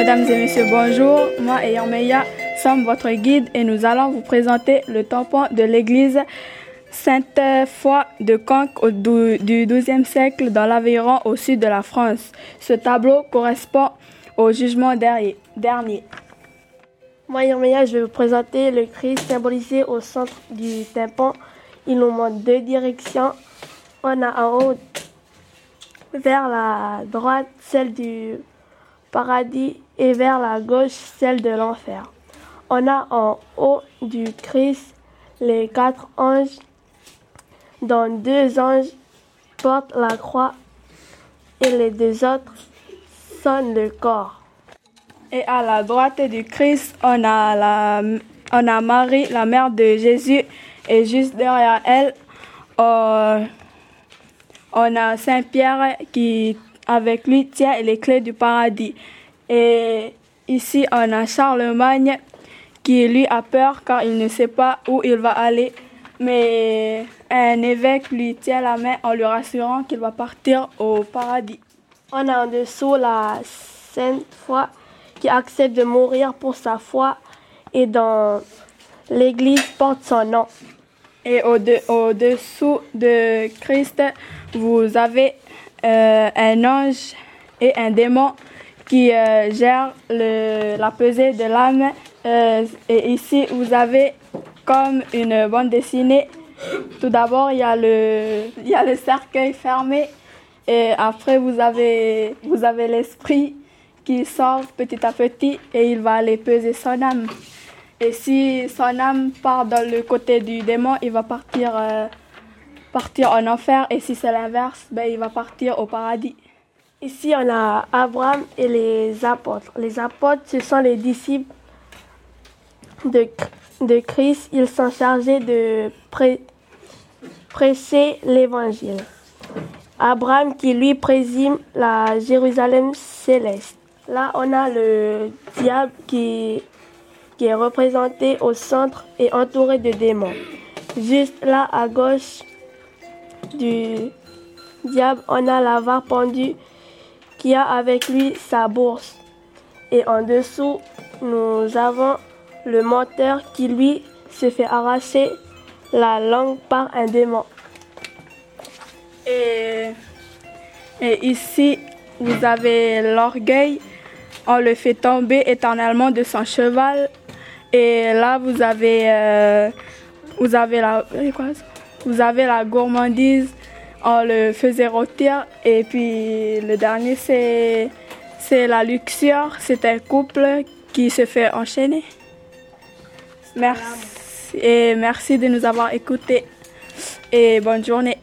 Mesdames et messieurs, bonjour. Moi et Yarmeya sommes votre guide et nous allons vous présenter le tampon de l'église Sainte-Foy de Conques du XIIe siècle dans l'Aveyron au sud de la France. Ce tableau correspond au jugement dernier. Moi, Yarmeya, je vais vous présenter le Christ symbolisé au centre du tympan. Il nous montre deux directions. On a en haut vers la droite celle du paradis et vers la gauche celle de l'enfer. On a en haut du Christ les quatre anges, dont deux anges portent la croix et les deux autres sonnent le corps. Et à la droite du Christ, on a, la, Marie, la mère de Jésus, et juste derrière elle, euh, on a Saint Pierre qui avec lui tient les clés du paradis. Et ici, on a Charlemagne qui lui a peur car il ne sait pas où il va aller. Mais un évêque lui tient la main en lui rassurant qu'il va partir au paradis. On a en dessous la Sainte Foi qui accepte de mourir pour sa foi et dans l'église porte son nom. Et au-dessous de Christ, vous avez euh, un ange et un démon qui euh, gèrent le, la pesée de l'âme. Euh, et ici, vous avez comme une bande dessinée. Tout d'abord, il y a le, y a le cercueil fermé. Et après, vous avez, vous avez l'esprit qui sort petit à petit et il va aller peser son âme. Et si son âme part dans le côté du démon, il va partir partir en enfer et si c'est l'inverse, ben, il va partir au paradis. Ici, on a Abraham et les apôtres. Les apôtres, ce sont les disciples de, de Christ. Ils sont chargés de prêcher l'évangile. Abraham qui lui présume la Jérusalem céleste. Là, on a le diable qui, qui est représenté au centre et entouré de démons. Juste là à gauche, du diable, on a l'avare pendu qui a avec lui sa bourse. Et en dessous, nous avons le menteur qui lui se fait arracher la langue par un démon. Et, ici, vous avez l'orgueil. On le fait tomber éternellement de son cheval. Et là, vous avez, euh, vous avez la, quoi, vous avez la gourmandise, on le faisait rôtir. Et puis le dernier, c'est, la luxure. C'est un couple qui se fait enchaîner. Merci. Et merci de nous avoir écoutés. Et bonne journée.